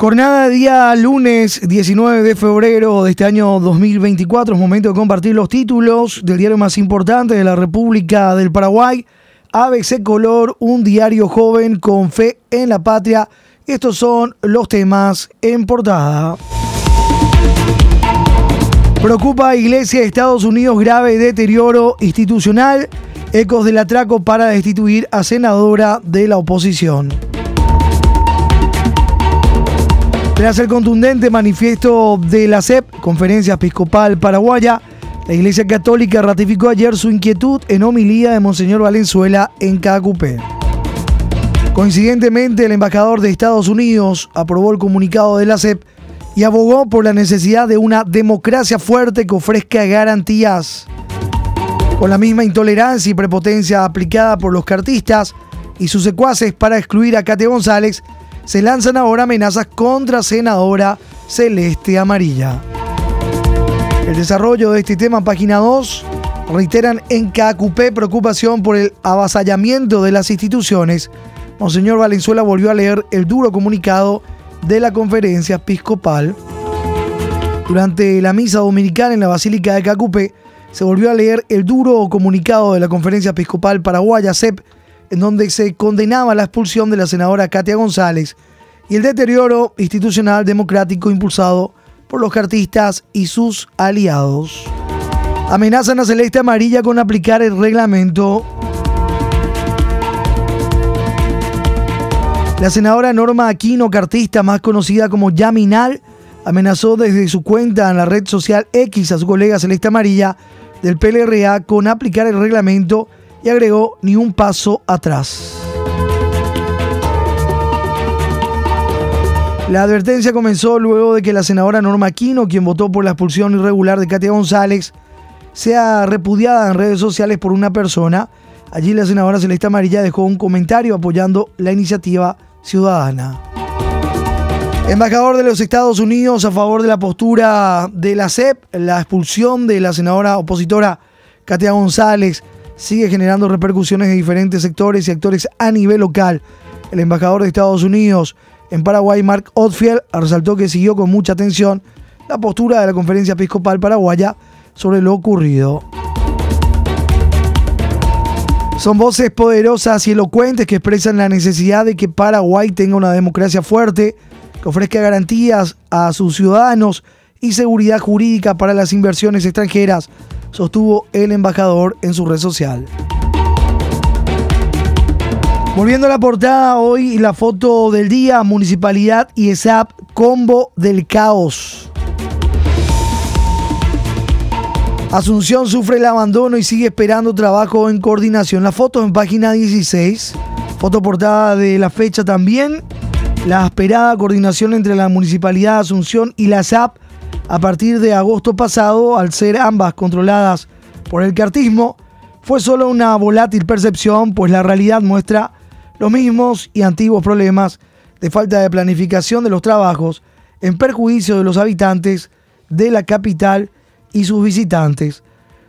Jornada día lunes 19 de febrero de este año 2024. Es momento de compartir los títulos del diario más importante de la República del Paraguay. ABC Color, un diario joven con fe en la patria. Estos son los temas en portada. Preocupa Iglesia de Estados Unidos grave deterioro institucional. Ecos del atraco para destituir a senadora de la oposición. Tras el contundente manifiesto de la CEP, Conferencia Episcopal Paraguaya, la Iglesia Católica ratificó ayer su inquietud en homilía de Monseñor Valenzuela en Cacupé. Coincidentemente, el embajador de Estados Unidos aprobó el comunicado de la CEP y abogó por la necesidad de una democracia fuerte que ofrezca garantías. Con la misma intolerancia y prepotencia aplicada por los cartistas y sus secuaces para excluir a Cate González, se lanzan ahora amenazas contra senadora Celeste Amarilla. El desarrollo de este tema, página 2, reiteran en KQP preocupación por el avasallamiento de las instituciones. Monseñor Valenzuela volvió a leer el duro comunicado de la conferencia episcopal. Durante la misa dominical en la Basílica de Cacupé, se volvió a leer el duro comunicado de la conferencia episcopal paraguaya CEP en donde se condenaba la expulsión de la senadora Katia González y el deterioro institucional democrático impulsado por los cartistas y sus aliados. Amenazan a Celeste Amarilla con aplicar el reglamento. La senadora Norma Aquino, cartista más conocida como Yaminal, amenazó desde su cuenta en la red social X a su colega Celeste Amarilla del PLRA con aplicar el reglamento y agregó ni un paso atrás. La advertencia comenzó luego de que la senadora Norma Aquino, quien votó por la expulsión irregular de Katia González, sea repudiada en redes sociales por una persona. Allí la senadora Celeste Amarilla dejó un comentario apoyando la iniciativa ciudadana. Embajador de los Estados Unidos a favor de la postura de la CEP, la expulsión de la senadora opositora Katia González sigue generando repercusiones en diferentes sectores y actores a nivel local. El embajador de Estados Unidos en Paraguay, Mark Otfield, resaltó que siguió con mucha atención la postura de la Conferencia Episcopal Paraguaya sobre lo ocurrido. Son voces poderosas y elocuentes que expresan la necesidad de que Paraguay tenga una democracia fuerte, que ofrezca garantías a sus ciudadanos y seguridad jurídica para las inversiones extranjeras sostuvo el embajador en su red social. Volviendo a la portada, hoy la foto del día, Municipalidad y ESAP, combo del caos. Asunción sufre el abandono y sigue esperando trabajo en coordinación. La foto en página 16, foto portada de la fecha también. La esperada coordinación entre la Municipalidad de Asunción y la SAP a partir de agosto pasado, al ser ambas controladas por el cartismo, fue solo una volátil percepción, pues la realidad muestra los mismos y antiguos problemas de falta de planificación de los trabajos en perjuicio de los habitantes de la capital y sus visitantes.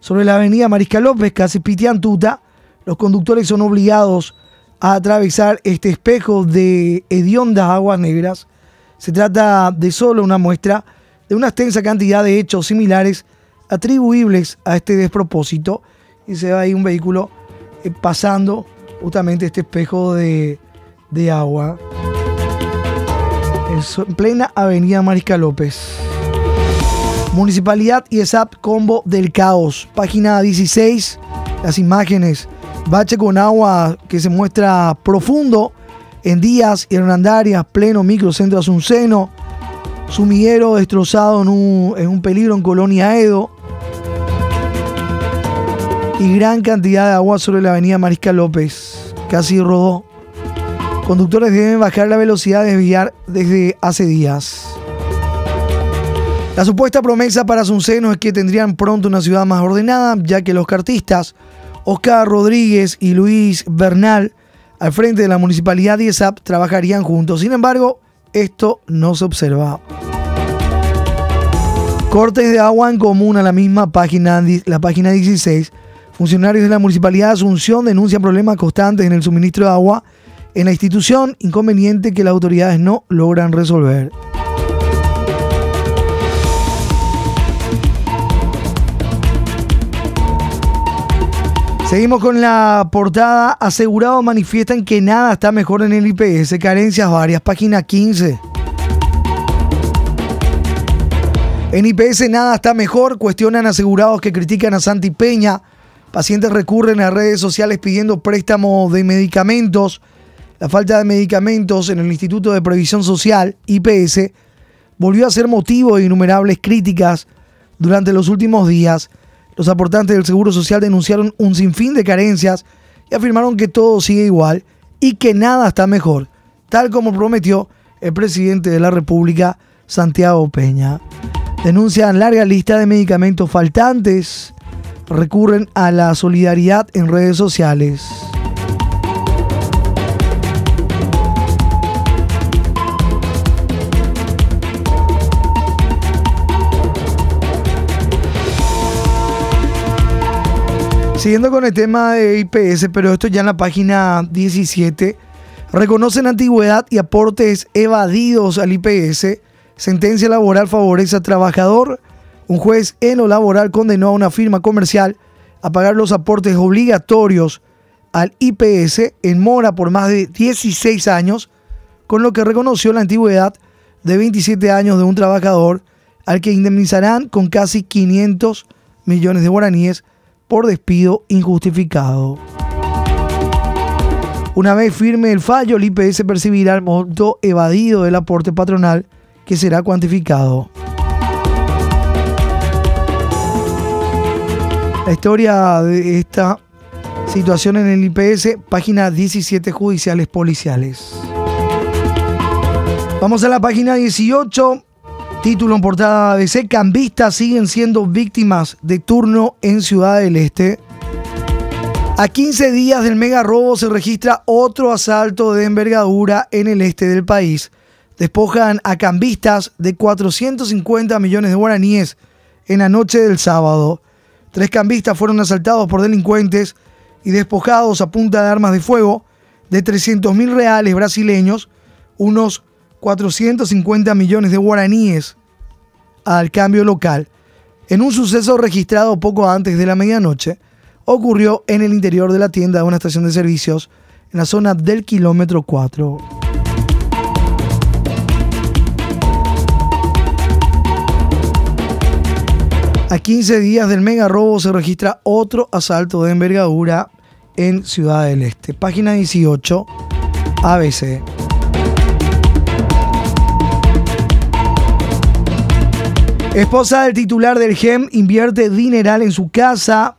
Sobre la avenida Mariscal López, casi Pitiantuta, los conductores son obligados a atravesar este espejo de hediondas aguas negras. Se trata de solo una muestra de una extensa cantidad de hechos similares atribuibles a este despropósito y se ve ahí un vehículo eh, pasando justamente este espejo de, agua en plena avenida Mariscal López. Municipalidad y ESAP Combo del Caos. Página 16. Las imágenes. Bache con agua que se muestra profundo en Díaz y Hernandarias, pleno microcentro Asunceno sumidero destrozado en un, peligro en Colonia Edo y gran cantidad de agua sobre la avenida Mariscal López. Casi rodó. Conductores deben bajar la velocidad de desviar desde hace días. La supuesta promesa para Asunceno es que tendrían pronto una ciudad más ordenada, ya que los cartistas Oscar Rodríguez y Luis Bernal, al frente de la municipalidad de ESAP, trabajarían juntos. Sin embargo, esto no se observa. Cortes de agua en común a la misma página, la página 16. Funcionarios de la Municipalidad de Asunción denuncian problemas constantes en el suministro de agua en la institución, inconveniente que las autoridades no logran resolver. Seguimos con la portada. Asegurados manifiestan que nada está mejor en el IPS. Carencias varias. Página 15. En IPS nada está mejor. Cuestionan asegurados que critican a Santi Peña. Pacientes recurren a redes sociales pidiendo préstamos de medicamentos. La falta de medicamentos en el Instituto de Previsión Social, IPS, volvió a ser motivo de innumerables críticas durante los últimos días. Los aportantes del Seguro Social denunciaron un sinfín de carencias y afirmaron que todo sigue igual y que nada está mejor, tal como prometió el presidente de la República, Santiago Peña. Denuncian larga lista de medicamentos faltantes, recurren a la solidaridad en redes sociales. Siguiendo con el tema de IPS, pero esto ya en la página 17, reconocen antigüedad y aportes evadidos al IPS. Sentencia laboral favorece al trabajador. Un juez en lo laboral condenó a una firma comercial a pagar los aportes obligatorios al IPS en mora por más de 16 años, con lo que reconoció la antigüedad de 27 años de un trabajador al que indemnizarán con casi 500 millones de guaraníes por despido injustificado. Una vez firme el fallo, el IPS percibirá el monto evadido del aporte patronal que será cuantificado. La historia de esta situación en el IPS, página 17 judiciales policiales. Vamos a la página 18. Título en portada ABC, cambistas siguen siendo víctimas de turno en Ciudad del Este. A 15 días del mega robo se registra otro asalto de envergadura en el este del país. Despojan a cambistas de 450 millones de guaraníes en la noche del sábado. Tres cambistas fueron asaltados por delincuentes y despojados a punta de armas de fuego de 300 mil reales brasileños, unos 450 millones de guaraníes al cambio local en un suceso registrado poco antes de la medianoche. Ocurrió en el interior de la tienda de una estación de servicios en la zona del kilómetro 4. A 15 días del mega robo se registra otro asalto de envergadura en Ciudad del Este. Página 18, ABC. Esposa del titular del GEM invierte dineral en su casa.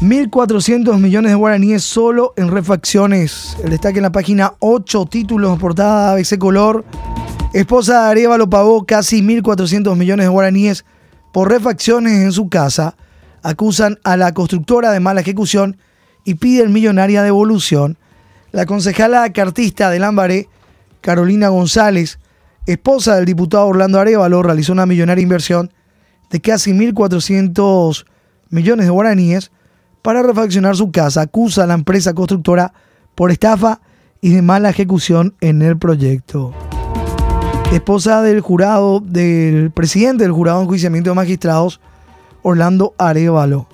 1.400 millones de guaraníes solo en refacciones. El destaque en la página 8, títulos, portada ABC Color. Esposa de Arevalo pagó casi 1.400 millones de guaraníes por refacciones en su casa. Acusan a la constructora de mala ejecución y piden millonaria devolución. La concejala cartista de Lambaré, Carolina González, esposa del diputado Orlando Arevalo, realizó una millonaria inversión de casi 1.400 millones de guaraníes para refaccionar su casa. Acusa a la empresa constructora por estafa y de mala ejecución en el proyecto. Esposa del jurado, del presidente del jurado de enjuiciamiento de magistrados, Orlando Arevalo.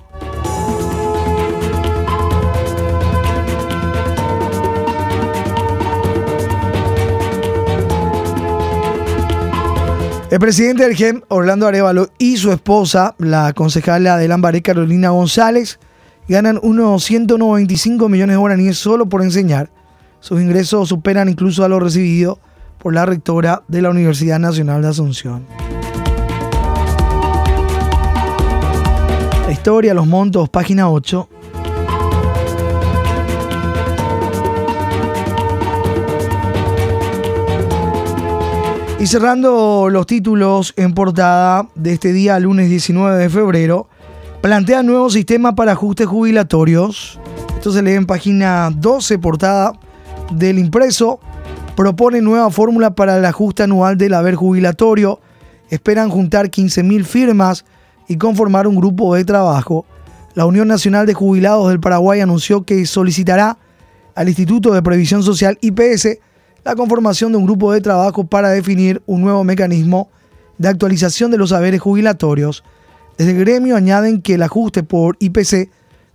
El presidente del GEM, Orlando Arevalo, y su esposa, la concejala de Lambaré, Carolina González, ganan unos 195 millones de guaraníes solo por enseñar. Sus ingresos superan incluso a los recibidos por la rectora de la Universidad Nacional de Asunción. La historia, los montos, página 8. Y cerrando los títulos en portada de este día, lunes 19 de febrero, plantea nuevo sistema para ajustes jubilatorios. Esto se lee en página 12, portada del impreso. Propone nueva fórmula para el ajuste anual del haber jubilatorio. Esperan juntar 15.000 firmas y conformar un grupo de trabajo. La Unión Nacional de Jubilados del Paraguay anunció que solicitará al Instituto de Previsión Social IPS la conformación de un grupo de trabajo para definir un nuevo mecanismo de actualización de los saberes jubilatorios. Desde el gremio añaden que el ajuste por IPC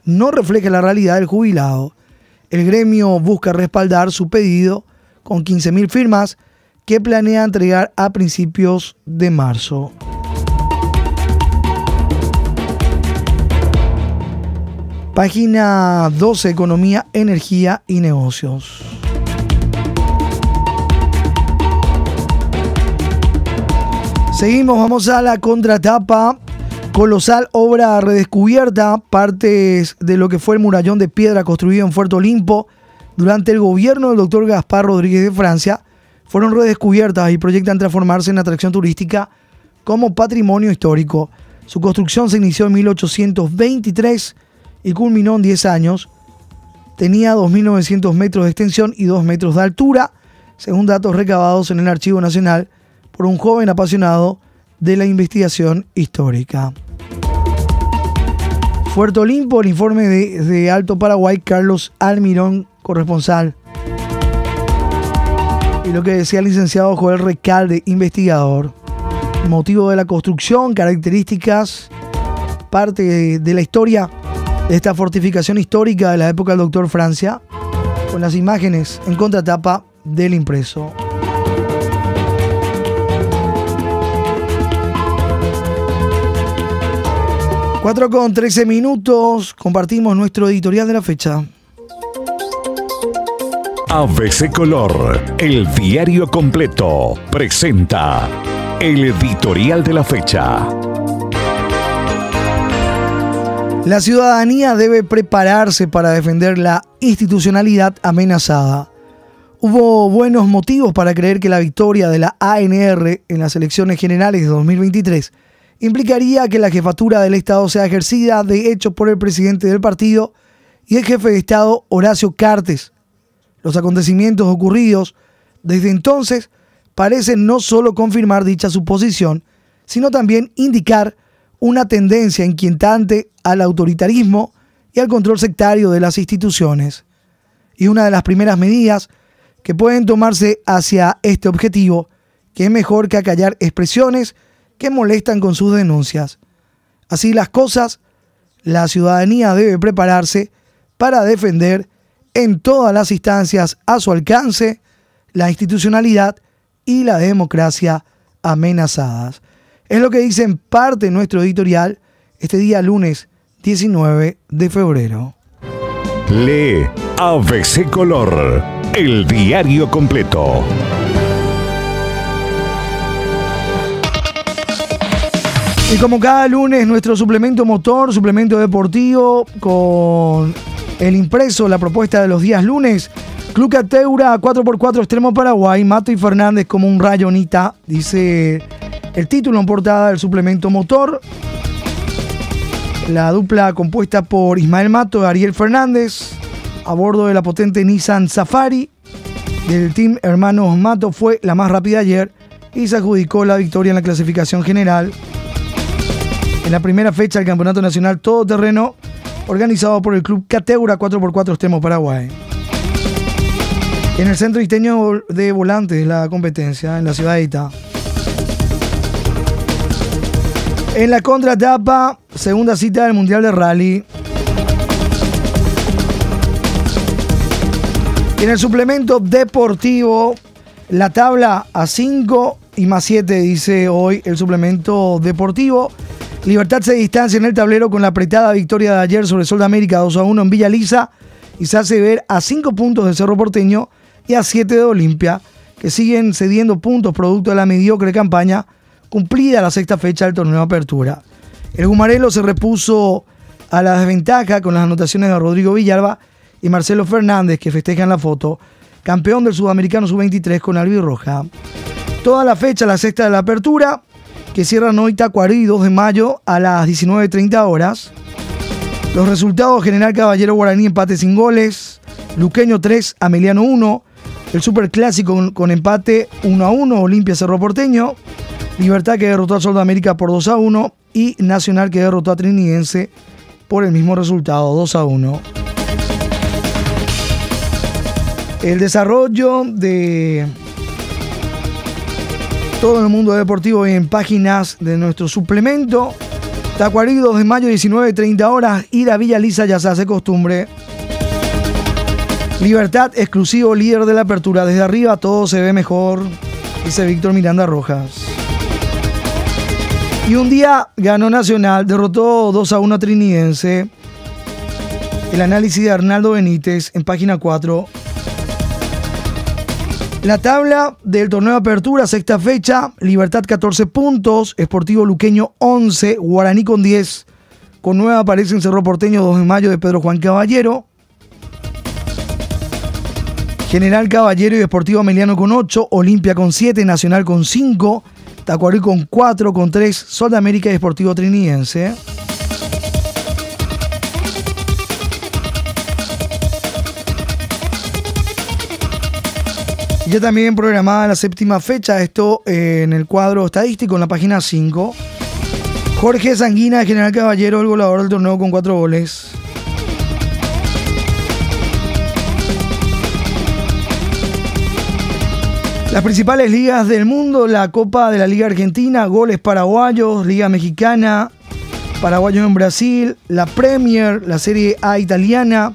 no refleja la realidad del jubilado. El gremio busca respaldar su pedido con 15.000 firmas que planea entregar a principios de marzo. Página 12, Economía, Energía y Negocios. Seguimos, vamos a la contratapa. Colosal obra redescubierta, partes de lo que fue el murallón de piedra construido en Puerto Olimpo durante el gobierno del doctor Gaspar Rodríguez de Francia, fueron redescubiertas y proyectan transformarse en atracción turística como patrimonio histórico. Su construcción se inició en 1823 y culminó en 10 años. Tenía 2.900 metros de extensión y 2 metros de altura, según datos recabados en el Archivo Nacional por un joven apasionado de la investigación histórica. Fuerte Olimpo, el informe de, Alto Paraguay, Carlos Almirón, corresponsal. Y lo que decía el licenciado Joel Recalde, investigador. Motivo de la construcción, características, parte de la historia de esta fortificación histórica de la época del doctor Francia, con las imágenes en contratapa del impreso. 4 con 13 minutos, compartimos nuestro editorial de la fecha. ABC Color, el diario completo, presenta el editorial de la fecha. La ciudadanía debe prepararse para defender la institucionalidad amenazada. Hubo buenos motivos para creer que la victoria de la ANR en las elecciones generales de 2023 implicaría que la jefatura del Estado sea ejercida de hecho por el presidente del partido y el jefe de Estado Horacio Cartes. Los acontecimientos ocurridos desde entonces parecen no solo confirmar dicha suposición, sino también indicar una tendencia inquietante al autoritarismo y al control sectario de las instituciones. Y una de las primeras medidas que pueden tomarse hacia este objetivo, que es mejor que acallar expresiones que molestan con sus denuncias. Así las cosas, la ciudadanía debe prepararse para defender en todas las instancias a su alcance la institucionalidad y la democracia amenazadas. Es lo que dice en parte nuestro editorial este día lunes 19 de febrero. Lee ABC Color, el diario completo. Y como cada lunes, nuestro suplemento motor, suplemento deportivo, con el impreso, la propuesta de los días lunes. Club Cateura 4x4 Extremo Paraguay, Mato y Fernández como un rayonita, dice el título en portada del suplemento motor. La dupla compuesta por Ismael Mato y Ariel Fernández, a bordo de la potente Nissan Safari del team Hermanos Mato, fue la más rápida ayer y se adjudicó la victoria en la clasificación general la primera fecha del Campeonato Nacional Todoterreno organizado por el Club Cateura 4x4 Extremo Paraguay. En el centro diseño de volantes la competencia en la ciudad de Ita. En la contratapa, segunda cita del Mundial de Rally. En el suplemento deportivo, la tabla a 5 y más 7 dice hoy el suplemento deportivo. Libertad se distancia en el tablero con la apretada victoria de ayer sobre Sol de América 2 a 1 en Villa Lisa y se hace ver a 5 puntos de Cerro Porteño y a 7 de Olimpia, que siguen cediendo puntos producto de la mediocre campaña cumplida la sexta fecha del torneo de apertura. El Gumarelo se repuso a la desventaja con las anotaciones de Rodrigo Villalba y Marcelo Fernández, que festejan la foto, campeón del Sudamericano Sub-23 con Roja. Toda la fecha, la sexta de la apertura, que cierran hoy Tacuarí 2 de mayo a las 19.30 horas. Los resultados, General Caballero Guaraní empate sin goles, Luqueño 3, Ameliano 1, el Superclásico con, con empate 1 a 1, Olimpia Cerro Porteño, Libertad que derrotó a Sol de América por 2 a 1 y Nacional que derrotó a Trinidense por el mismo resultado, 2 a 1. El desarrollo de todo el mundo deportivo en páginas de nuestro suplemento. Tacuarí 2 de mayo, 19, 30 horas. Ir a Villa Lisa ya se hace costumbre. Libertad, exclusivo líder de la apertura. Desde arriba todo se ve mejor, dice Víctor Miranda Rojas. Y un día ganó Nacional, derrotó 2 a 1 a Trinidense. El análisis de Arnaldo Benítez en página 4. La tabla del torneo de apertura, sexta fecha, Libertad 14 puntos, Esportivo Luqueño 11, Guaraní con 10, con 9 aparece en Cerro Porteño 2 de mayo de Pedro Juan Caballero, General Caballero y Deportivo Ameliano con 8, Olimpia con 7, Nacional con 5, Tacuarí con 4, con 3, Sol de América y Deportivo Trinidense. Ya también programada la séptima fecha, esto eh, en el cuadro estadístico en la página 5. Jorge Sanguina, General Caballero, el goleador del torneo con 4 goles. Las principales ligas del mundo, la Copa de la Liga Argentina, goles paraguayos, Liga Mexicana, paraguayos en Brasil, la Premier, la Serie A italiana,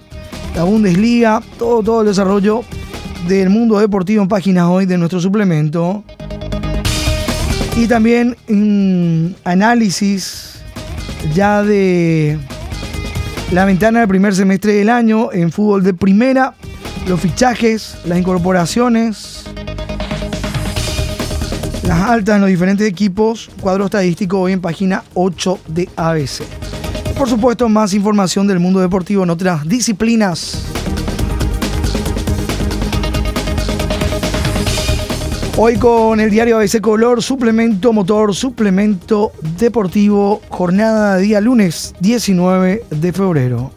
la Bundesliga, todo, todo el desarrollo del mundo deportivo en páginas hoy de nuestro suplemento. Y también un análisis ya de la ventana del primer semestre del año en fútbol de primera, los fichajes, las incorporaciones, las altas en los diferentes equipos, cuadro estadístico hoy en página 8 de ABC. Por supuesto, más información del mundo deportivo en otras disciplinas. Hoy con el diario ABC Color, suplemento motor, suplemento deportivo, jornada de día lunes 19 de febrero.